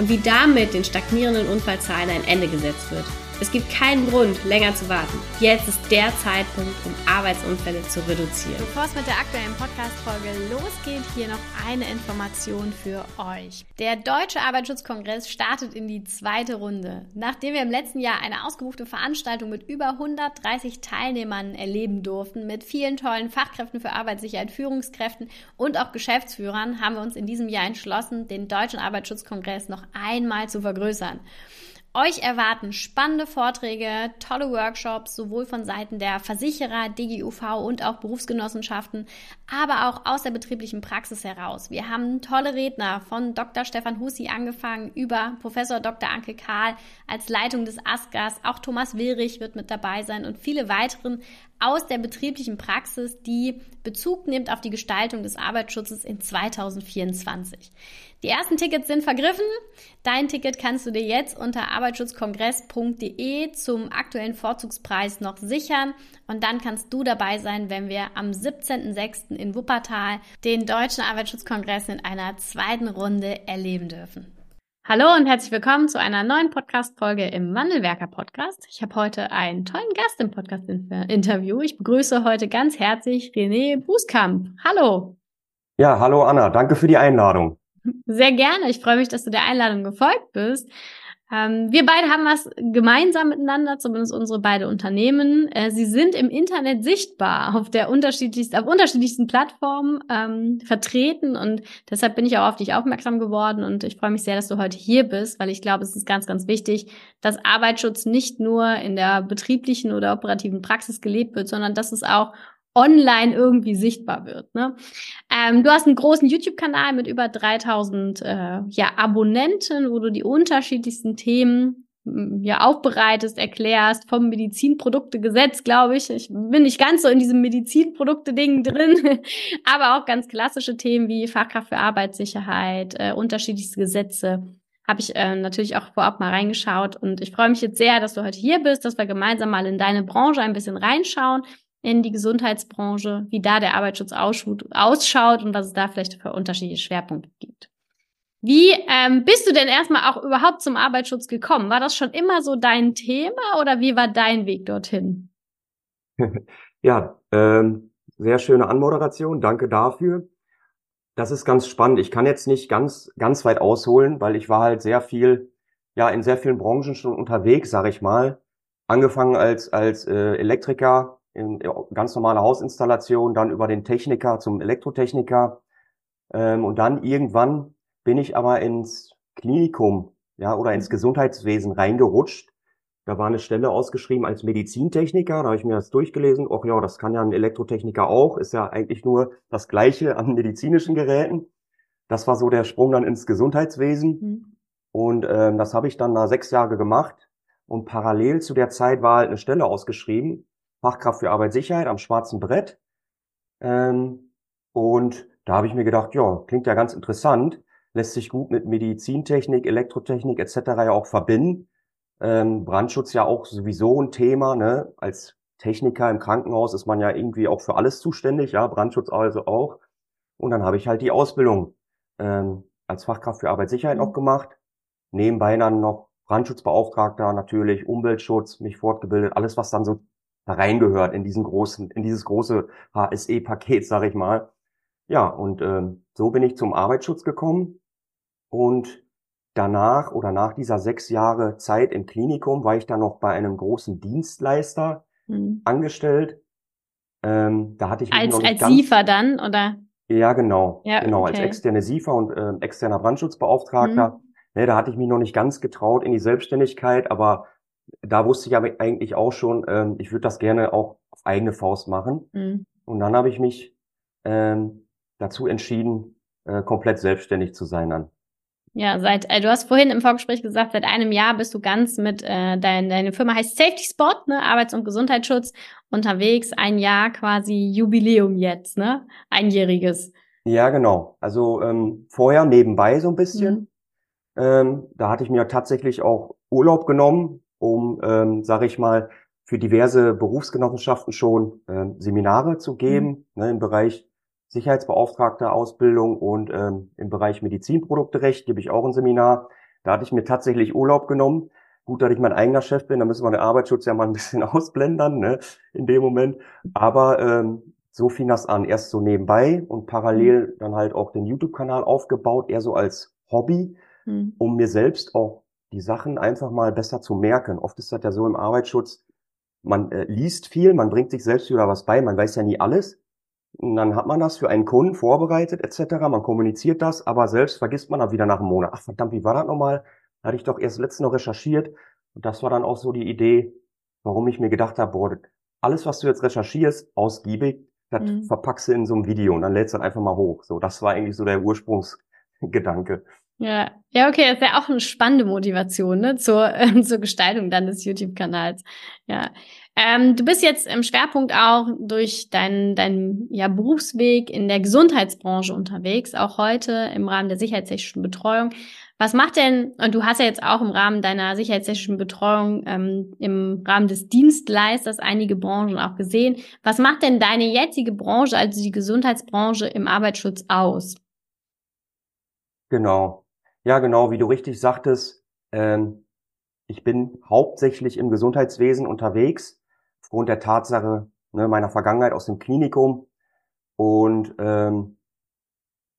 und wie damit den stagnierenden Unfallzahlen ein Ende gesetzt wird. Es gibt keinen Grund, länger zu warten. Jetzt ist der Zeitpunkt, um Arbeitsunfälle zu reduzieren. Bevor es mit der aktuellen Podcast-Folge losgeht, hier noch eine Information für euch. Der Deutsche Arbeitsschutzkongress startet in die zweite Runde. Nachdem wir im letzten Jahr eine ausgebuchte Veranstaltung mit über 130 Teilnehmern erleben durften, mit vielen tollen Fachkräften für Arbeitssicherheit, Führungskräften und auch Geschäftsführern, haben wir uns in diesem Jahr entschlossen, den Deutschen Arbeitsschutzkongress noch einmal zu vergrößern. Euch erwarten spannende Vorträge, tolle Workshops, sowohl von Seiten der Versicherer, DGUV und auch Berufsgenossenschaften, aber auch aus der betrieblichen Praxis heraus. Wir haben tolle Redner von Dr. Stefan Hussi angefangen über Professor Dr. Anke Karl als Leitung des ASGAS. Auch Thomas Willrich wird mit dabei sein und viele weiteren aus der betrieblichen Praxis, die Bezug nimmt auf die Gestaltung des Arbeitsschutzes in 2024. Die ersten Tickets sind vergriffen. Dein Ticket kannst du dir jetzt unter arbeitsschutzkongress.de zum aktuellen Vorzugspreis noch sichern und dann kannst du dabei sein, wenn wir am 17.06. in Wuppertal den Deutschen Arbeitsschutzkongress in einer zweiten Runde erleben dürfen. Hallo und herzlich willkommen zu einer neuen Podcast-Folge im Wandelwerker Podcast. Ich habe heute einen tollen Gast im Podcast-Interview. Ich begrüße heute ganz herzlich René Bußkamp. Hallo. Ja, hallo Anna. Danke für die Einladung. Sehr gerne. Ich freue mich, dass du der Einladung gefolgt bist. Ähm, wir beide haben was gemeinsam miteinander, zumindest unsere beiden Unternehmen. Äh, sie sind im Internet sichtbar auf der unterschiedlichsten, auf unterschiedlichsten Plattformen ähm, vertreten und deshalb bin ich auch auf dich aufmerksam geworden und ich freue mich sehr, dass du heute hier bist, weil ich glaube, es ist ganz, ganz wichtig, dass Arbeitsschutz nicht nur in der betrieblichen oder operativen Praxis gelebt wird, sondern dass es auch online irgendwie sichtbar wird. Ne? Ähm, du hast einen großen YouTube-Kanal mit über 3000 äh, ja, Abonnenten, wo du die unterschiedlichsten Themen mm, ja aufbereitest, erklärst, vom Medizinproduktegesetz, glaube ich. Ich bin nicht ganz so in diesem Medizinprodukte-Ding drin, aber auch ganz klassische Themen wie Fachkraft für Arbeitssicherheit, äh, unterschiedlichste Gesetze. Habe ich äh, natürlich auch vorab mal reingeschaut und ich freue mich jetzt sehr, dass du heute hier bist, dass wir gemeinsam mal in deine Branche ein bisschen reinschauen in die Gesundheitsbranche, wie da der Arbeitsschutz ausschaut und was es da vielleicht für unterschiedliche Schwerpunkte gibt. Wie ähm, bist du denn erstmal auch überhaupt zum Arbeitsschutz gekommen? War das schon immer so dein Thema oder wie war dein Weg dorthin? ja, ähm, sehr schöne Anmoderation. Danke dafür. Das ist ganz spannend. Ich kann jetzt nicht ganz ganz weit ausholen, weil ich war halt sehr viel, ja, in sehr vielen Branchen schon unterwegs, sag ich mal. Angefangen als als äh, Elektriker, ganz normale Hausinstallation, dann über den Techniker zum Elektrotechniker. Ähm, und dann irgendwann bin ich aber ins Klinikum ja, oder ins mhm. Gesundheitswesen reingerutscht. Da war eine Stelle ausgeschrieben als Medizintechniker, da habe ich mir das durchgelesen. Och ja, das kann ja ein Elektrotechniker auch, ist ja eigentlich nur das Gleiche an medizinischen Geräten. Das war so der Sprung dann ins Gesundheitswesen. Mhm. Und ähm, das habe ich dann da sechs Jahre gemacht. Und parallel zu der Zeit war halt eine Stelle ausgeschrieben Fachkraft für Arbeitssicherheit am schwarzen Brett. Ähm, und da habe ich mir gedacht, ja, klingt ja ganz interessant, lässt sich gut mit Medizintechnik, Elektrotechnik etc. ja auch verbinden. Ähm, Brandschutz ja auch sowieso ein Thema, ne? Als Techniker im Krankenhaus ist man ja irgendwie auch für alles zuständig, ja, Brandschutz also auch. Und dann habe ich halt die Ausbildung ähm, als Fachkraft für Arbeitssicherheit mhm. auch gemacht. Nebenbei dann noch Brandschutzbeauftragter natürlich, Umweltschutz, mich fortgebildet, alles was dann so reingehört in diesen großen, in dieses große HSE-Paket, sag ich mal. Ja, und ähm, so bin ich zum Arbeitsschutz gekommen und danach oder nach dieser sechs Jahre Zeit im Klinikum war ich dann noch bei einem großen Dienstleister mhm. angestellt. Ähm, da hatte ich mich als noch nicht als SIFA dann oder? Ja, genau, ja, genau okay. als externe SIFA und äh, externer Brandschutzbeauftragter. Mhm. Ne, da hatte ich mich noch nicht ganz getraut in die Selbstständigkeit, aber da wusste ich aber eigentlich auch schon, ähm, ich würde das gerne auch auf eigene Faust machen. Mhm. Und dann habe ich mich ähm, dazu entschieden, äh, komplett selbstständig zu sein dann. Ja, seit äh, du hast vorhin im Vorgespräch gesagt, seit einem Jahr bist du ganz mit äh, dein, deine Firma heißt Safety Spot, ne, Arbeits- und Gesundheitsschutz unterwegs. Ein Jahr quasi Jubiläum jetzt, ne, einjähriges. Ja, genau. Also ähm, vorher nebenbei so ein bisschen. Mhm. Ähm, da hatte ich mir tatsächlich auch Urlaub genommen, um, ähm, sage ich mal, für diverse Berufsgenossenschaften schon ähm, Seminare zu geben mhm. ne, im Bereich Sicherheitsbeauftragter Ausbildung und ähm, im Bereich Medizinprodukterecht gebe ich auch ein Seminar. Da hatte ich mir tatsächlich Urlaub genommen. Gut, dass ich mein eigener Chef bin, da müssen wir den Arbeitsschutz ja mal ein bisschen ausblendern, ne, in dem Moment. Aber ähm, so fing das an, erst so nebenbei und parallel mhm. dann halt auch den YouTube-Kanal aufgebaut, eher so als Hobby, mhm. um mir selbst auch die Sachen einfach mal besser zu merken. Oft ist das ja so im Arbeitsschutz, man äh, liest viel, man bringt sich selbst wieder was bei, man weiß ja nie alles. Und dann hat man das für einen Kunden vorbereitet etc. Man kommuniziert das, aber selbst vergisst man dann wieder nach einem Monat. Ach verdammt, wie war das nochmal? Hatte ich doch erst letztens noch recherchiert. Und das war dann auch so die Idee, warum ich mir gedacht habe, boah, alles, was du jetzt recherchierst, ausgiebig, das mhm. verpackst du in so einem Video und dann lädst du dann einfach mal hoch. So, das war eigentlich so der Ursprungsgedanke. Ja, ja, okay, das ist ja auch eine spannende Motivation ne, zur, äh, zur Gestaltung dann des YouTube-Kanals. Ja, ähm, du bist jetzt im Schwerpunkt auch durch deinen dein, ja, Berufsweg in der Gesundheitsbranche unterwegs, auch heute im Rahmen der sicherheitstechnischen Betreuung. Was macht denn, und du hast ja jetzt auch im Rahmen deiner sicherheitstechnischen Betreuung ähm, im Rahmen des Dienstleisters einige Branchen auch gesehen. Was macht denn deine jetzige Branche, also die Gesundheitsbranche im Arbeitsschutz aus? Genau. Ja, genau, wie du richtig sagtest, ähm, ich bin hauptsächlich im Gesundheitswesen unterwegs aufgrund der Tatsache ne, meiner Vergangenheit aus dem Klinikum. Und ähm,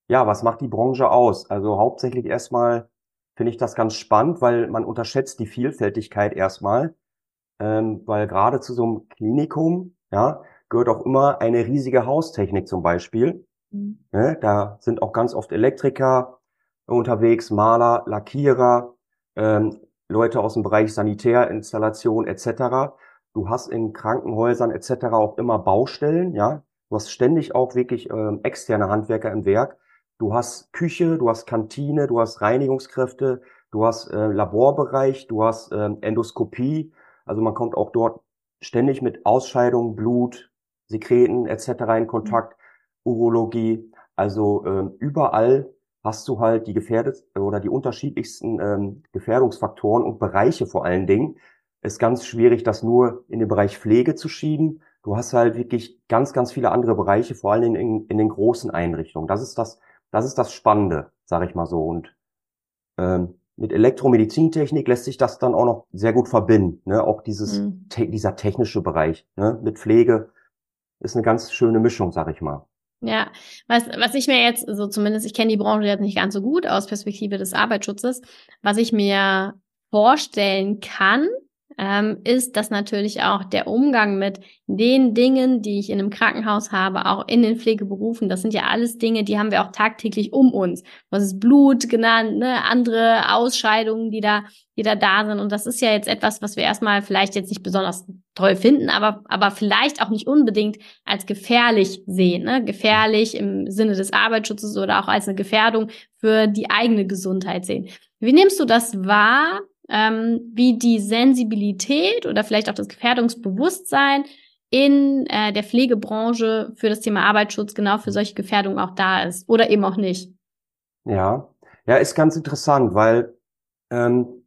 ja, was macht die Branche aus? Also hauptsächlich erstmal finde ich das ganz spannend, weil man unterschätzt die Vielfältigkeit erstmal, ähm, weil gerade zu so einem Klinikum ja, gehört auch immer eine riesige Haustechnik zum Beispiel. Mhm. Ne, da sind auch ganz oft Elektriker unterwegs, Maler, Lackierer, ähm, Leute aus dem Bereich Sanitärinstallation etc. Du hast in Krankenhäusern etc. auch immer Baustellen, ja. Du hast ständig auch wirklich ähm, externe Handwerker im Werk. Du hast Küche, du hast Kantine, du hast Reinigungskräfte, du hast äh, Laborbereich, du hast äh, Endoskopie. Also man kommt auch dort ständig mit Ausscheidungen, Blut, Sekreten etc. in Kontakt, Urologie. Also ähm, überall hast du halt die gefährdet oder die unterschiedlichsten ähm, Gefährdungsfaktoren und Bereiche vor allen Dingen, ist ganz schwierig, das nur in den Bereich Pflege zu schieben. Du hast halt wirklich ganz, ganz viele andere Bereiche, vor allem in, in den großen Einrichtungen. Das ist das, das ist das Spannende, sage ich mal so. Und ähm, mit Elektromedizintechnik lässt sich das dann auch noch sehr gut verbinden. Ne? Auch dieses, mhm. te dieser technische Bereich ne? mit Pflege ist eine ganz schöne Mischung, sag ich mal. Ja, was, was ich mir jetzt, so zumindest, ich kenne die Branche jetzt nicht ganz so gut aus Perspektive des Arbeitsschutzes, was ich mir vorstellen kann, ähm, ist, dass natürlich auch der Umgang mit den Dingen, die ich in einem Krankenhaus habe, auch in den Pflegeberufen, das sind ja alles Dinge, die haben wir auch tagtäglich um uns. Was ist Blut genannt, ne? andere Ausscheidungen, die da, die da da sind. Und das ist ja jetzt etwas, was wir erstmal vielleicht jetzt nicht besonders toll finden, aber, aber vielleicht auch nicht unbedingt als gefährlich sehen. Ne? Gefährlich im Sinne des Arbeitsschutzes oder auch als eine Gefährdung für die eigene Gesundheit sehen. Wie nimmst du das wahr? Ähm, wie die Sensibilität oder vielleicht auch das Gefährdungsbewusstsein in äh, der Pflegebranche für das Thema Arbeitsschutz genau für solche Gefährdungen auch da ist oder eben auch nicht. Ja, ja, ist ganz interessant, weil ähm,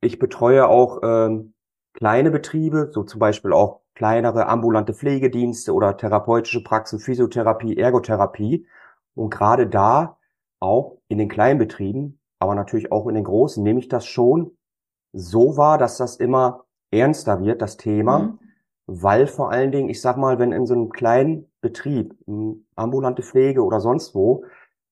ich betreue auch ähm, kleine Betriebe, so zum Beispiel auch kleinere ambulante Pflegedienste oder therapeutische Praxen, Physiotherapie, Ergotherapie. Und gerade da, auch in den kleinen Betrieben, aber natürlich auch in den großen, nehme ich das schon so war, dass das immer ernster wird, das Thema, mhm. weil vor allen Dingen, ich sag mal, wenn in so einem kleinen Betrieb, ambulante Pflege oder sonst wo,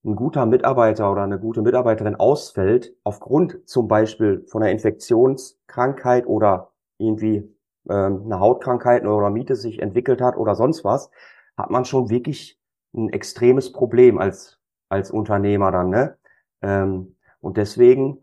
ein guter Mitarbeiter oder eine gute Mitarbeiterin ausfällt, aufgrund zum Beispiel von einer Infektionskrankheit oder irgendwie ähm, eine Hautkrankheit oder Miete sich entwickelt hat oder sonst was, hat man schon wirklich ein extremes Problem als, als Unternehmer dann, ne? Ähm, und deswegen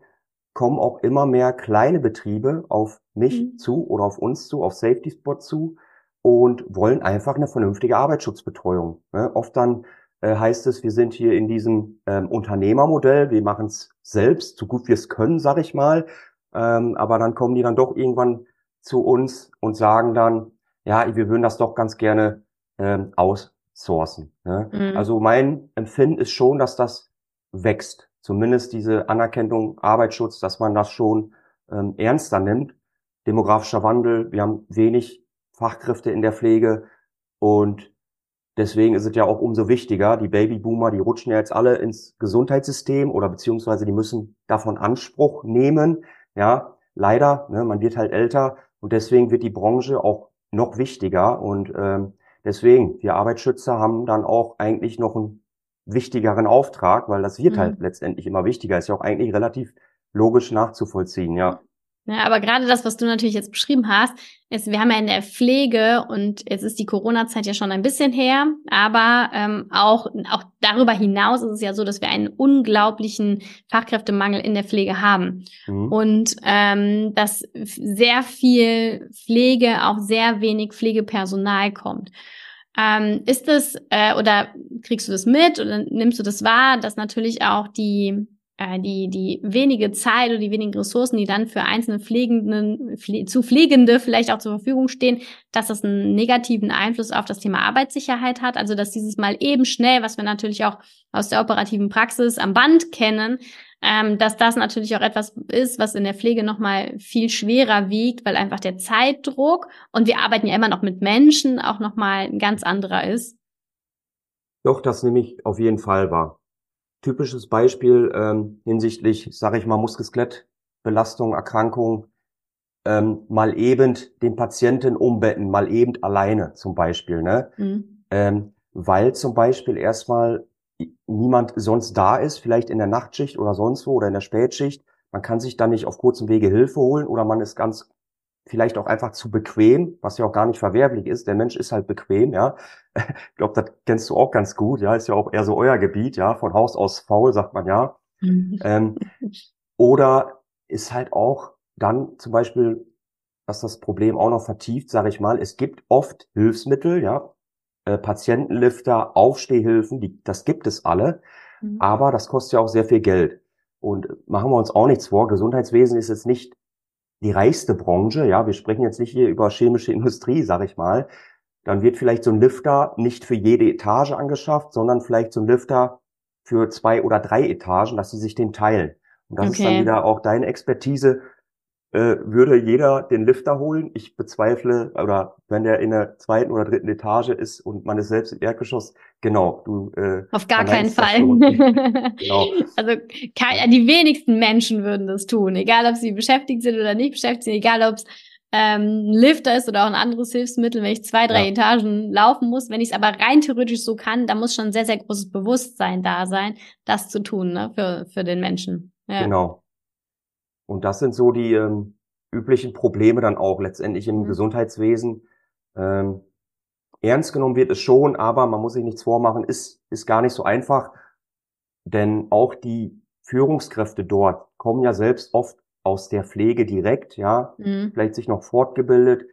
kommen auch immer mehr kleine Betriebe auf mich mhm. zu oder auf uns zu, auf Safety Spot zu und wollen einfach eine vernünftige Arbeitsschutzbetreuung. Ne? Oft dann äh, heißt es, wir sind hier in diesem ähm, Unternehmermodell, wir machen es selbst, so gut wir es können, sag ich mal. Ähm, aber dann kommen die dann doch irgendwann zu uns und sagen dann, ja, wir würden das doch ganz gerne ähm, aussourcen. Ne? Mhm. Also mein Empfinden ist schon, dass das wächst. Zumindest diese Anerkennung, Arbeitsschutz, dass man das schon ähm, ernster nimmt. Demografischer Wandel, wir haben wenig Fachkräfte in der Pflege und deswegen ist es ja auch umso wichtiger, die Babyboomer, die rutschen ja jetzt alle ins Gesundheitssystem oder beziehungsweise die müssen davon Anspruch nehmen. Ja, leider, ne, man wird halt älter und deswegen wird die Branche auch noch wichtiger und ähm, deswegen, wir Arbeitsschützer haben dann auch eigentlich noch einen wichtigeren Auftrag, weil das wird halt mhm. halt letztendlich immer wichtiger. Ist ja auch eigentlich relativ logisch nachzuvollziehen, ja. Ja, aber gerade das, was du natürlich jetzt beschrieben hast, ist, wir haben ja in der Pflege und jetzt ist die Corona-Zeit ja schon ein bisschen her, aber ähm, auch, auch darüber hinaus ist es ja so, dass wir einen unglaublichen Fachkräftemangel in der Pflege haben. Mhm. Und ähm, dass sehr viel Pflege, auch sehr wenig Pflegepersonal kommt. Ähm, ist es äh, oder kriegst du das mit oder nimmst du das wahr, dass natürlich auch die äh, die, die wenige Zeit oder die wenigen Ressourcen, die dann für einzelne Pflegenden, pfle zu Pflegende vielleicht auch zur Verfügung stehen, dass das einen negativen Einfluss auf das Thema Arbeitssicherheit hat. Also dass dieses Mal eben schnell, was wir natürlich auch aus der operativen Praxis am Band kennen, ähm, dass das natürlich auch etwas ist, was in der Pflege nochmal viel schwerer wiegt, weil einfach der Zeitdruck und wir arbeiten ja immer noch mit Menschen auch nochmal ein ganz anderer ist. Doch, das nehme ich auf jeden Fall wahr typisches Beispiel ähm, hinsichtlich, sage ich mal, Muskelskelettbelastung, Erkrankung, ähm, mal eben den Patienten umbetten, mal eben alleine zum Beispiel, ne? Mhm. Ähm, weil zum Beispiel erstmal niemand sonst da ist, vielleicht in der Nachtschicht oder sonst wo oder in der Spätschicht. Man kann sich dann nicht auf kurzem Wege Hilfe holen oder man ist ganz vielleicht auch einfach zu bequem, was ja auch gar nicht verwerflich ist. Der Mensch ist halt bequem, ja. Ich glaube, das kennst du auch ganz gut, ja. Ist ja auch eher so euer Gebiet, ja. Von Haus aus faul, sagt man ja. Mhm. Ähm, oder ist halt auch dann zum Beispiel, was das Problem auch noch vertieft, sage ich mal, es gibt oft Hilfsmittel, ja. Äh, Patientenlifter, Aufstehhilfen, die, das gibt es alle. Mhm. Aber das kostet ja auch sehr viel Geld. Und machen wir uns auch nichts vor. Gesundheitswesen ist jetzt nicht die reichste Branche, ja, wir sprechen jetzt nicht hier über chemische Industrie, sag ich mal, dann wird vielleicht so ein Lifter nicht für jede Etage angeschafft, sondern vielleicht so ein Lifter für zwei oder drei Etagen, dass sie sich den teilen. Und das okay. ist dann wieder auch deine Expertise, äh, würde jeder den Lifter holen. Ich bezweifle, oder wenn der in der zweiten oder dritten Etage ist und man ist selbst im Erdgeschoss, genau, du. Äh, Auf gar keinen Fall. genau. Also die wenigsten Menschen würden das tun, egal ob sie beschäftigt sind oder nicht beschäftigt sind, egal ob es ähm, ein Lifter ist oder auch ein anderes Hilfsmittel, wenn ich zwei, drei ja. Etagen laufen muss. Wenn ich es aber rein theoretisch so kann, da muss schon sehr, sehr großes Bewusstsein da sein, das zu tun, ne, für, für den Menschen. Ja. Genau. Und das sind so die ähm, üblichen Probleme dann auch letztendlich im mhm. Gesundheitswesen. Ähm, ernst genommen wird es schon, aber man muss sich nichts vormachen, ist, ist gar nicht so einfach. Denn auch die Führungskräfte dort kommen ja selbst oft aus der Pflege direkt, ja, mhm. vielleicht sich noch fortgebildet.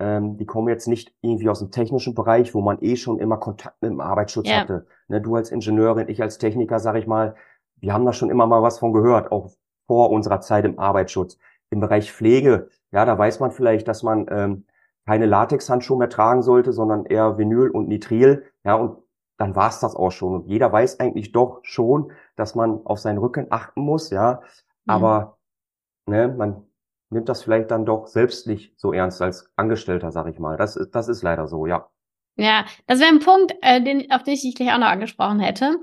Ähm, die kommen jetzt nicht irgendwie aus dem technischen Bereich, wo man eh schon immer Kontakt mit dem Arbeitsschutz ja. hatte. Ne, du als Ingenieurin, ich als Techniker, sag ich mal, wir haben da schon immer mal was von gehört, auch vor unserer Zeit im Arbeitsschutz. Im Bereich Pflege, ja, da weiß man vielleicht, dass man ähm, keine Latexhandschuhe mehr tragen sollte, sondern eher Vinyl und Nitril. Ja, und dann war's das auch schon. Und jeder weiß eigentlich doch schon, dass man auf seinen Rücken achten muss, ja. Aber mhm. ne, man nimmt das vielleicht dann doch selbst nicht so ernst als Angestellter, sag ich mal. Das ist, das ist leider so, ja. Ja, das wäre ein Punkt, äh, den, auf den ich dich gleich auch noch angesprochen hätte.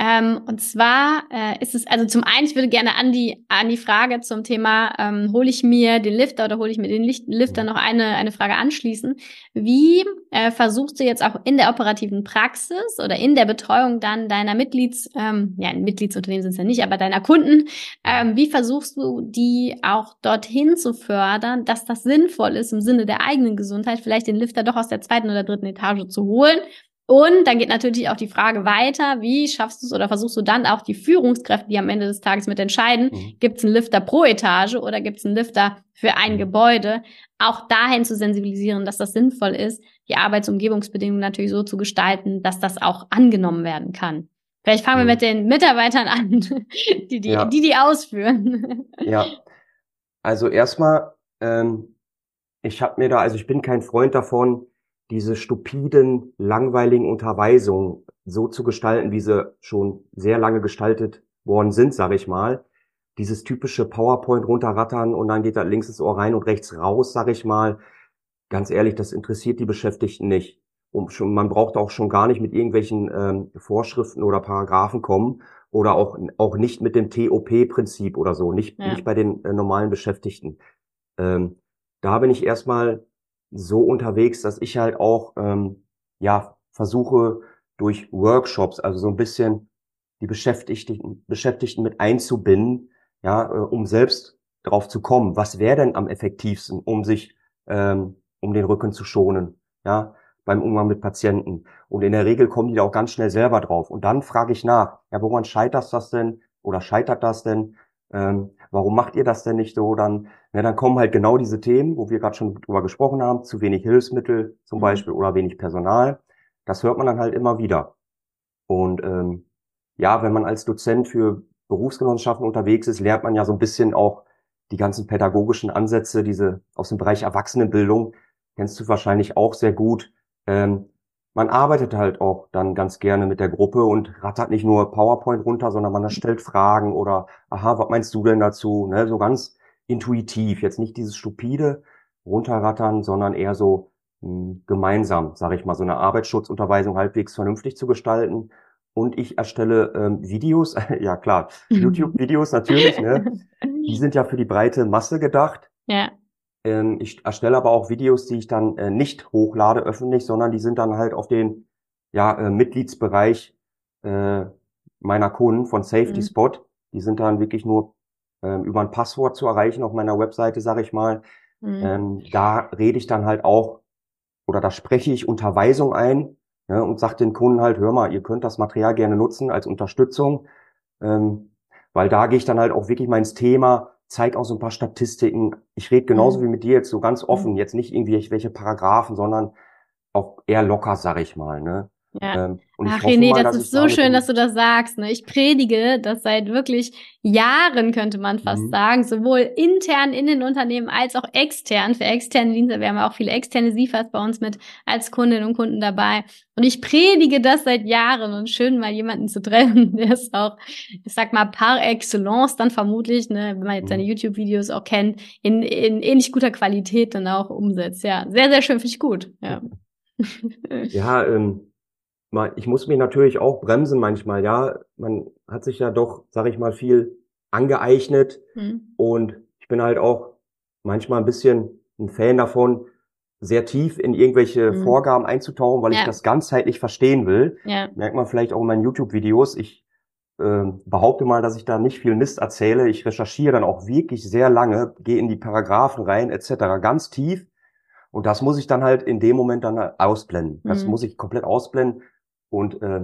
Ähm, und zwar äh, ist es, also zum einen, ich würde gerne an die, an die Frage zum Thema, ähm, hole ich mir den Lifter oder hole ich mir den Lifter noch eine, eine Frage anschließen. Wie äh, versuchst du jetzt auch in der operativen Praxis oder in der Betreuung dann deiner Mitglieds, ähm, ja, Mitgliedsunternehmen sind es ja nicht, aber deiner Kunden, ähm, wie versuchst du die auch dorthin zu fördern, dass das sinnvoll ist im Sinne der eigenen Gesundheit, vielleicht den Lifter doch aus der zweiten oder dritten Etage zu holen Und dann geht natürlich auch die Frage weiter, wie schaffst du es oder versuchst du dann auch die Führungskräfte, die am Ende des Tages mit entscheiden, mhm. gibt es einen Lifter pro Etage oder gibt es einen Lifter für ein mhm. Gebäude, auch dahin zu sensibilisieren, dass das sinnvoll ist, die Arbeitsumgebungsbedingungen natürlich so zu gestalten, dass das auch angenommen werden kann. Vielleicht fangen mhm. wir mit den Mitarbeitern an, die die, ja. die, die ausführen. Ja, also erstmal, ähm, ich habe mir da, also ich bin kein Freund davon, diese stupiden, langweiligen Unterweisungen so zu gestalten, wie sie schon sehr lange gestaltet worden sind, sage ich mal. Dieses typische PowerPoint runterrattern und dann geht da links ins Ohr rein und rechts raus, sage ich mal. Ganz ehrlich, das interessiert die Beschäftigten nicht. Und schon, man braucht auch schon gar nicht mit irgendwelchen ähm, Vorschriften oder Paragraphen kommen oder auch, auch nicht mit dem TOP-Prinzip oder so, nicht, ja. nicht bei den äh, normalen Beschäftigten. Ähm, da bin ich erstmal so unterwegs, dass ich halt auch ähm, ja versuche durch Workshops, also so ein bisschen die Beschäftigten, Beschäftigten mit einzubinden, ja, äh, um selbst drauf zu kommen, was wäre denn am effektivsten, um sich, ähm, um den Rücken zu schonen, ja, beim Umgang mit Patienten. Und in der Regel kommen die da auch ganz schnell selber drauf. Und dann frage ich nach, ja, woran scheitert das denn oder scheitert das denn? Ähm, warum macht ihr das denn nicht so? Dann, ja, dann kommen halt genau diese Themen, wo wir gerade schon drüber gesprochen haben, zu wenig Hilfsmittel zum mhm. Beispiel oder wenig Personal. Das hört man dann halt immer wieder. Und ähm, ja, wenn man als Dozent für Berufsgenossenschaften unterwegs ist, lernt man ja so ein bisschen auch die ganzen pädagogischen Ansätze, diese aus dem Bereich Erwachsenenbildung, kennst du wahrscheinlich auch sehr gut. Ähm, man arbeitet halt auch dann ganz gerne mit der Gruppe und rattert nicht nur PowerPoint runter, sondern man stellt Fragen oder, aha, was meinst du denn dazu? Ne, so ganz intuitiv, jetzt nicht dieses stupide runterrattern, sondern eher so mh, hm, gemeinsam, sage ich mal, so eine Arbeitsschutzunterweisung halbwegs vernünftig zu gestalten. Und ich erstelle ähm, Videos, ja klar, YouTube-Videos natürlich, ne? Die sind ja für die breite Masse gedacht. Ja. Ähm, ich erstelle aber auch Videos, die ich dann äh, nicht hochlade öffentlich, sondern die sind dann halt auf den ja, äh, Mitgliedsbereich äh, meiner Kunden von Safety mhm. Spot. Die sind dann wirklich nur ähm, über ein Passwort zu erreichen auf meiner Webseite, sage ich mal. Mhm. Ähm, da rede ich dann halt auch oder da spreche ich Unterweisung ein ja, und sage den Kunden halt, hör mal, ihr könnt das Material gerne nutzen als Unterstützung, ähm, weil da gehe ich dann halt auch wirklich mal ins Thema, zeig auch so ein paar Statistiken. Ich rede genauso mhm. wie mit dir jetzt so ganz offen, mhm. jetzt nicht irgendwie welche Paragraphen, sondern auch eher locker, sag ich mal. Ne? Ja. Ähm, Ach René, mal, das ist so schön, dass du das sagst. Ne? Ich predige das seit wirklich Jahren, könnte man fast mhm. sagen, sowohl intern in den Unternehmen als auch extern. Für externe Dienste, wir haben auch viele externe SIFAs bei uns mit als Kundinnen und Kunden dabei. Und ich predige das seit Jahren und schön mal jemanden zu treffen, der ist auch, ich sag mal, par excellence dann vermutlich, ne, wenn man jetzt seine mhm. YouTube-Videos auch kennt, in, in ähnlich guter Qualität dann auch umsetzt. Ja, sehr, sehr schön, finde ich gut. Ja, ja ähm ich muss mich natürlich auch bremsen manchmal, ja. Man hat sich ja doch, sag ich mal, viel angeeignet mhm. und ich bin halt auch manchmal ein bisschen ein Fan davon, sehr tief in irgendwelche mhm. Vorgaben einzutauchen, weil ja. ich das ganzheitlich verstehen will. Ja. Merkt man vielleicht auch in meinen YouTube-Videos. Ich äh, behaupte mal, dass ich da nicht viel Mist erzähle. Ich recherchiere dann auch wirklich sehr lange, gehe in die Paragraphen rein etc. ganz tief. Und das muss ich dann halt in dem Moment dann ausblenden. Das mhm. muss ich komplett ausblenden, und äh,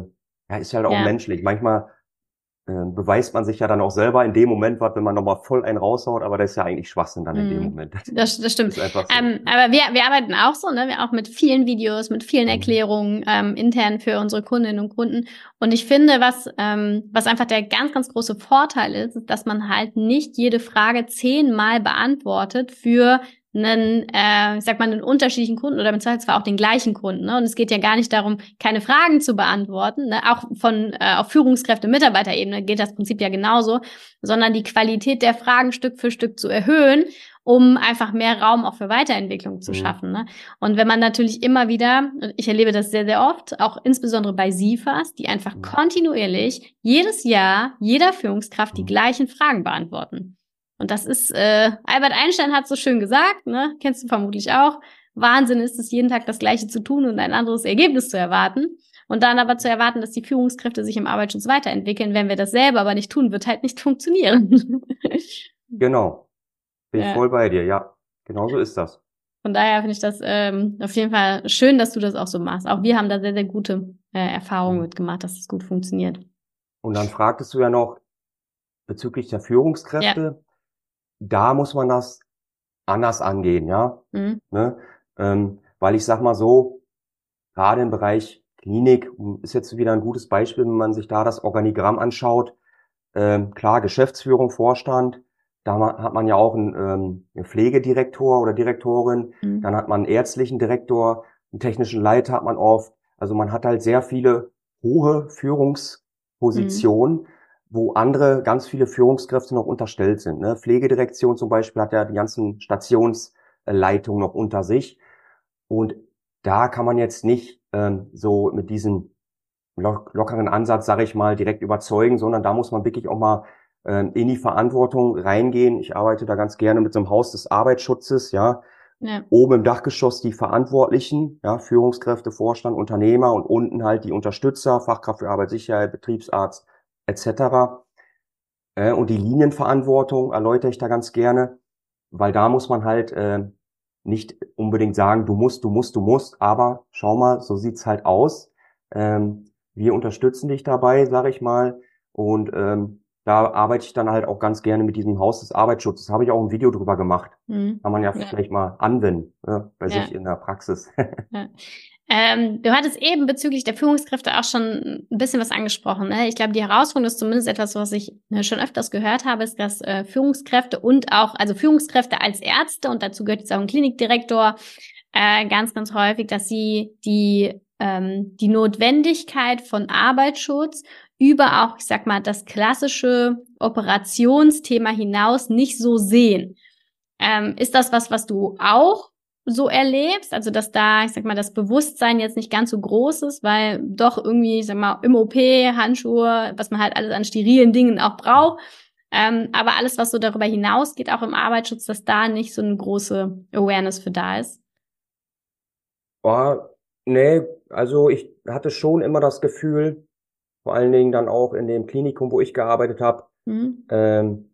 ja, ist halt auch ja. menschlich. Manchmal äh, beweist man sich ja dann auch selber in dem Moment was, wenn man nochmal voll einen raushaut, aber das ist ja eigentlich Schwachsinn dann in dem mhm. Moment. Das, das stimmt. So. ähm, aber wir, wir arbeiten auch so, ne? Wir auch mit vielen Videos, mit vielen mhm. Erklärungen ähm, intern für unsere Kundinnen und Kunden. Und ich finde, was, ähm, was einfach der ganz, ganz große Vorteil ist, ist, dass man halt nicht jede Frage zehnmal beantwortet für einen, äh, ich sag mal, einen unterschiedlichen Kunden oder im Zweifelsfall auch den gleichen Kunden. Ne? Und es geht ja gar nicht darum, keine Fragen zu beantworten. Ne? Auch von äh, auf Führungskräfte, Mitarbeiterebene geht das Prinzip ja genauso, sondern die Qualität der Fragen Stück für Stück zu erhöhen, um einfach mehr Raum auch für Weiterentwicklung zu mhm. schaffen. Ne? Und wenn man natürlich immer wieder, ich erlebe das sehr, sehr oft, auch insbesondere bei SIFAs, die einfach mhm. kontinuierlich jedes Jahr jeder Führungskraft die mhm. gleichen Fragen beantworten. Und das ist, äh, Albert Einstein hat so schön gesagt, ne? Kennst du vermutlich auch. Wahnsinn ist es, jeden Tag das Gleiche zu tun und ein anderes Ergebnis zu erwarten. Und dann aber zu erwarten, dass die Führungskräfte sich im Arbeitsschutz weiterentwickeln, wenn wir das selber aber nicht tun, wird halt nicht funktionieren. genau. Bin ja. ich voll bei dir, ja. Genau so ist das. Von daher finde ich das ähm, auf jeden Fall schön, dass du das auch so machst. Auch wir haben da sehr, sehr gute äh, Erfahrungen mhm. mitgemacht, dass das gut funktioniert. Und dann fragtest du ja noch bezüglich der Führungskräfte. Ja. Da muss man das anders angehen, ja. Mhm. Ne? Ähm, weil ich sag mal so, gerade im Bereich Klinik ist jetzt wieder ein gutes Beispiel, wenn man sich da das Organigramm anschaut. Ähm, klar, Geschäftsführung, Vorstand, da hat man ja auch einen, ähm, einen Pflegedirektor oder Direktorin, mhm. dann hat man einen ärztlichen Direktor, einen technischen Leiter hat man oft. Also man hat halt sehr viele hohe Führungspositionen, mhm. Wo andere ganz viele Führungskräfte noch unterstellt sind. Ne? Pflegedirektion zum Beispiel hat ja die ganzen Stationsleitungen noch unter sich. Und da kann man jetzt nicht ähm, so mit diesem lockeren Ansatz, sage ich mal, direkt überzeugen, sondern da muss man wirklich auch mal ähm, in die Verantwortung reingehen. Ich arbeite da ganz gerne mit so einem Haus des Arbeitsschutzes, ja. ja. Oben im Dachgeschoss die Verantwortlichen, ja, Führungskräfte, Vorstand, Unternehmer und unten halt die Unterstützer, Fachkraft für Arbeitssicherheit, Betriebsarzt etc. Äh, und die Linienverantwortung erläutere ich da ganz gerne, weil da muss man halt äh, nicht unbedingt sagen, du musst, du musst, du musst, aber schau mal, so sieht's halt aus. Ähm, wir unterstützen dich dabei, sage ich mal, und ähm, da arbeite ich dann halt auch ganz gerne mit diesem Haus des Arbeitsschutzes. Habe ich auch ein Video drüber gemacht. Mhm. Kann man ja, ja, vielleicht mal anwenden ja, bei ja. sich in der Praxis. ja. ähm, du hattest eben bezüglich der Führungskräfte auch schon ein bisschen was angesprochen. Ne? Ich glaube, die Herausforderung ist zumindest etwas, was ich ne, schon öfters gehört habe, ist, dass äh, Führungskräfte und auch, also Führungskräfte als Ärzte, und dazu gehört jetzt auch ein Klinikdirektor, äh, ganz, ganz häufig, dass sie die ähm, die Notwendigkeit von Arbeitsschutz über auch, ich sag mal, das klassische Operationsthema hinaus nicht so sehen. Ähm, ist das was, was du auch so erlebst? Also, dass da, ich sag mal, das Bewusstsein jetzt nicht ganz so groß ist, weil doch irgendwie, ich sag mal, im OP, Handschuhe, was man halt alles an sterilen Dingen auch braucht. Ähm, aber alles, was so darüber hinausgeht, auch im Arbeitsschutz, dass da nicht so eine große Awareness für da ist. Oh, nee, also ich hatte schon immer das Gefühl, vor allen Dingen dann auch in dem Klinikum, wo ich gearbeitet habe. Mhm. Ähm,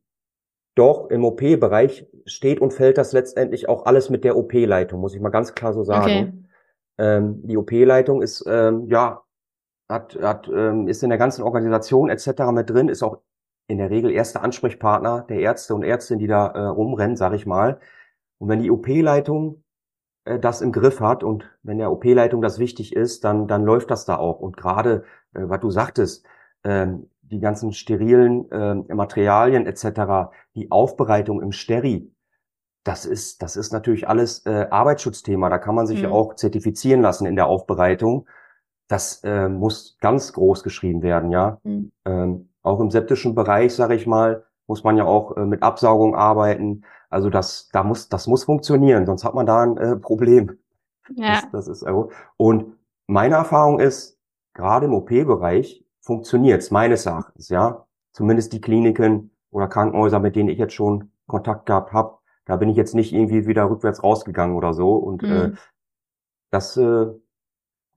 doch im OP-Bereich steht und fällt das letztendlich auch alles mit der OP-Leitung, muss ich mal ganz klar so sagen. Okay. Ähm, die OP-Leitung ist ähm, ja hat, hat ähm, ist in der ganzen Organisation etc. mit drin, ist auch in der Regel erster Ansprechpartner der Ärzte und Ärztinnen, die da äh, rumrennen, sag ich mal. Und wenn die OP-Leitung äh, das im Griff hat und wenn der OP-Leitung das wichtig ist, dann, dann läuft das da auch. Und gerade, äh, was du sagtest, ähm, die ganzen sterilen äh, Materialien etc., die Aufbereitung im Steri, das ist, das ist natürlich alles äh, Arbeitsschutzthema. Da kann man sich mhm. ja auch zertifizieren lassen in der Aufbereitung. Das äh, muss ganz groß geschrieben werden, ja. Mhm. Ähm, auch im septischen Bereich, sage ich mal, muss man ja auch äh, mit Absaugung arbeiten. Also das, da muss, das muss funktionieren, sonst hat man da ein äh, Problem. Ja. Das, das ist also, und meine Erfahrung ist, gerade im OP-Bereich funktioniert's meines Erachtens, ja. Zumindest die Kliniken oder Krankenhäuser, mit denen ich jetzt schon Kontakt gehabt habe, da bin ich jetzt nicht irgendwie wieder rückwärts rausgegangen oder so. Und äh, mhm. äh, das äh,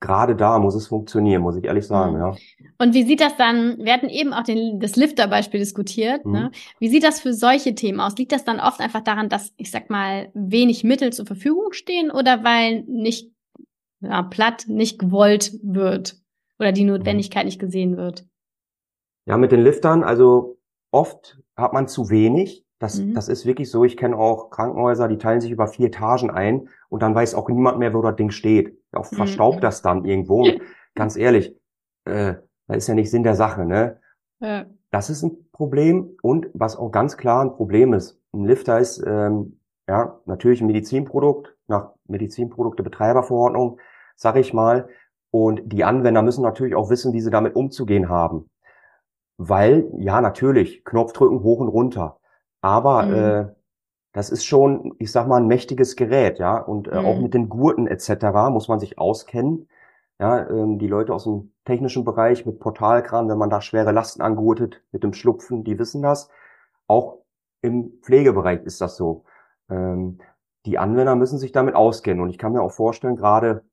gerade da muss es funktionieren, muss ich ehrlich sagen, mhm. ja. Und wie sieht das dann, wir hatten eben auch den, das Lifter-Beispiel diskutiert, ne? mhm. ne? Wie sieht das für solche Themen aus? Liegt das dann oft einfach daran, dass, ich sag mal, wenig Mittel zur Verfügung stehen oder weil nicht, ja, platt nicht gewollt wird oder die Notwendigkeit mhm. nicht gesehen wird? Ja, mit den Liftern, also oft hat man zu wenig. Das, mhm. das ist wirklich so. Ich kenne auch Krankenhäuser, die teilen sich über vier Etagen ein und dann weiß auch niemand mehr, wo das Ding steht. Ja, verstaubt mhm. das dann irgendwo. Ganz ehrlich, äh, das ist ja nicht Sinn der Sache, ne? Ja. Das ist ein Problem und was auch ganz klar ein Problem ist, ein Lifter ist ähm, ja natürlich ein Medizinprodukt nach Medizinproduktebetreiberverordnung, sag ich mal. Und die Anwender müssen natürlich auch wissen, wie sie damit umzugehen haben. Weil, ja, natürlich, Knopf drücken hoch und runter. Aber mhm. äh, das ist schon, ich sag mal, ein mächtiges Gerät, ja. Und äh, mhm. auch mit den Gurten etc. muss man sich auskennen. Ja, ähm, die Leute aus dem technischen Bereich mit Portalkran, wenn man da schwere Lasten angurtet mit dem Schlupfen, die wissen das. Auch im Pflegebereich ist das so. Ähm, die Anwender müssen sich damit auskennen. Und ich kann mir auch vorstellen, gerade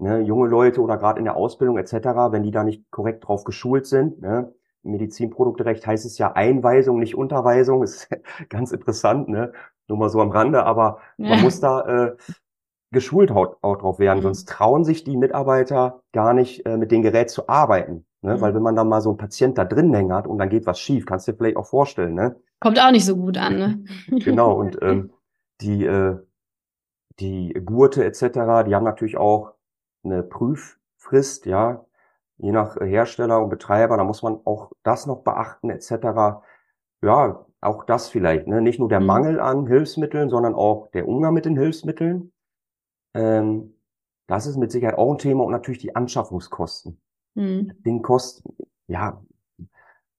ne, junge Leute oder gerade in der Ausbildung etc., wenn die da nicht korrekt drauf geschult sind, ne, Medizinprodukterecht heißt es ja Einweisung, nicht Unterweisung. Ist ganz interessant, ne? Nur mal so am Rande, aber man muss da, äh, geschult auch, auch drauf werden, mhm. sonst trauen sich die Mitarbeiter gar nicht, äh, mit dem Gerät zu arbeiten. Ne? Mhm. Weil wenn man dann mal so einen Patient da drin hängen hat und dann geht was schief, kannst du dir vielleicht auch vorstellen, ne? Kommt auch nicht so gut an, ne? genau, und ähm, die, äh, die Gurte etc., die haben natürlich auch eine Prüffrist, ja, je nach Hersteller und Betreiber, da muss man auch das noch beachten etc. Ja, auch das vielleicht, ne? Nicht nur der mhm. Mangel an Hilfsmitteln, sondern auch der Umgang mit den Hilfsmitteln. Ähm, das ist mit Sicherheit auch ein Thema und natürlich die Anschaffungskosten. Mhm. Den Kosten, ja,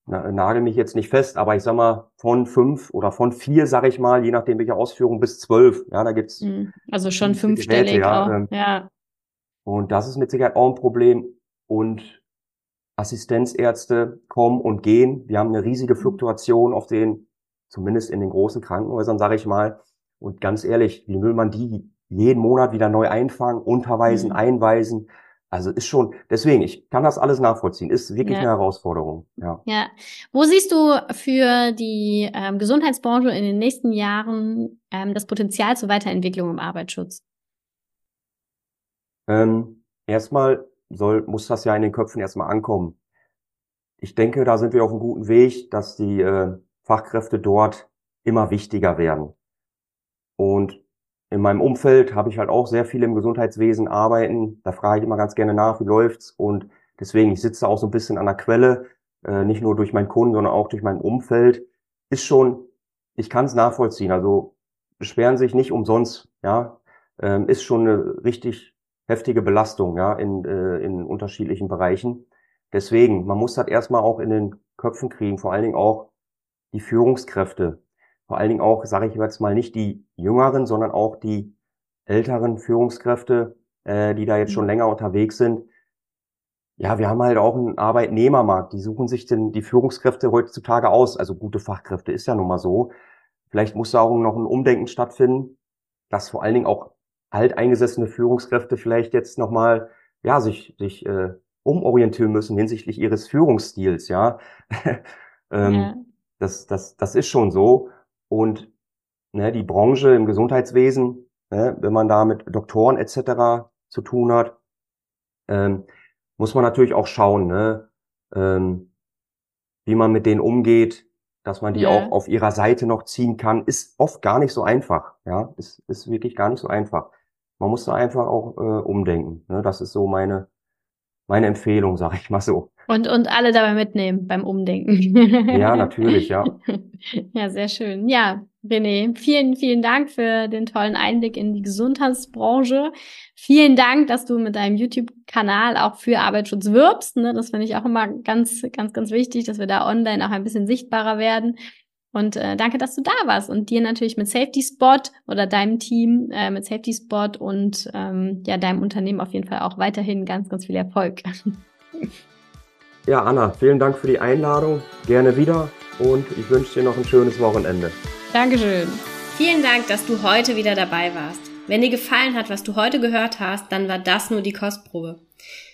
na, nagel mich jetzt nicht fest, aber ich sag mal von fünf oder von vier, sag ich mal, je nachdem welche Ausführung, bis zwölf. Ja, da gibt's mhm. also schon fünfstellig Geräte, ja, ähm, ja. Und das ist mit Sicherheit auch ein Problem. Und Assistenzärzte kommen und gehen. Wir haben eine riesige mhm. Fluktuation auf den, zumindest in den großen Krankenhäusern, sage ich mal. Und ganz ehrlich, wie will man die jeden Monat wieder neu einfangen, unterweisen, mhm. einweisen? Also ist schon, deswegen, ich kann das alles nachvollziehen, ist wirklich ja. eine Herausforderung. Ja. ja. Wo siehst du für die ähm, Gesundheitsbranche in den nächsten Jahren ähm, das Potenzial zur Weiterentwicklung im Arbeitsschutz? Ähm, erstmal soll, muss das ja in den Köpfen erstmal ankommen. Ich denke, da sind wir auf einem guten Weg, dass die äh, Fachkräfte dort immer wichtiger werden. Und in meinem Umfeld habe ich halt auch sehr viel im Gesundheitswesen arbeiten. Da frage ich immer ganz gerne nach, wie läuft's? Und deswegen, ich sitze auch so ein bisschen an der Quelle, äh, nicht nur durch meinen Kunden, sondern auch durch mein Umfeld. Ist schon, ich kann es nachvollziehen. Also beschweren sich nicht umsonst, ja. Ähm, ist schon eine richtig heftige Belastung, ja, in, äh, in unterschiedlichen Bereichen. Deswegen, man muss das erstmal auch in den Köpfen kriegen, vor allen Dingen auch die Führungskräfte vor allen Dingen auch, sage ich jetzt mal, nicht die jüngeren, sondern auch die älteren Führungskräfte, äh, die da jetzt schon mhm. länger unterwegs sind. Ja, wir haben halt auch einen Arbeitnehmermarkt. Die suchen sich denn die Führungskräfte heutzutage aus. Also gute Fachkräfte ist ja nun mal so. Vielleicht muss da auch noch ein Umdenken stattfinden, dass vor allen Dingen auch alteingesessene Führungskräfte vielleicht jetzt nochmal, ja, sich, sich äh, umorientieren müssen hinsichtlich ihres Führungsstils, ja. ähm, ja. Das, das, das ist schon so. Und ne, die Branche im Gesundheitswesen, ne, wenn man da mit Doktoren etc. zu tun hat, ähm, muss man natürlich auch schauen, ne, ähm, wie man mit denen umgeht, dass man die ja. auch auf ihrer Seite noch ziehen kann, ist oft gar nicht so einfach. Ja, ist, ist wirklich gar nicht so einfach. Man muss da einfach auch äh, umdenken. Ne? Das ist so meine meine Empfehlung, sage ich mal so. Und, und alle dabei mitnehmen beim Umdenken. ja, natürlich, ja. Ja, sehr schön. Ja, René, vielen, vielen Dank für den tollen Einblick in die Gesundheitsbranche. Vielen Dank, dass du mit deinem YouTube-Kanal auch für Arbeitsschutz wirbst. Ne? Das finde ich auch immer ganz, ganz, ganz wichtig, dass wir da online auch ein bisschen sichtbarer werden. Und äh, danke, dass du da warst und dir natürlich mit Safety Spot oder deinem Team äh, mit Safety Spot und ähm, ja deinem Unternehmen auf jeden Fall auch weiterhin ganz, ganz viel Erfolg. Ja, Anna, vielen Dank für die Einladung. Gerne wieder und ich wünsche dir noch ein schönes Wochenende. Dankeschön. Vielen Dank, dass du heute wieder dabei warst. Wenn dir gefallen hat, was du heute gehört hast, dann war das nur die Kostprobe.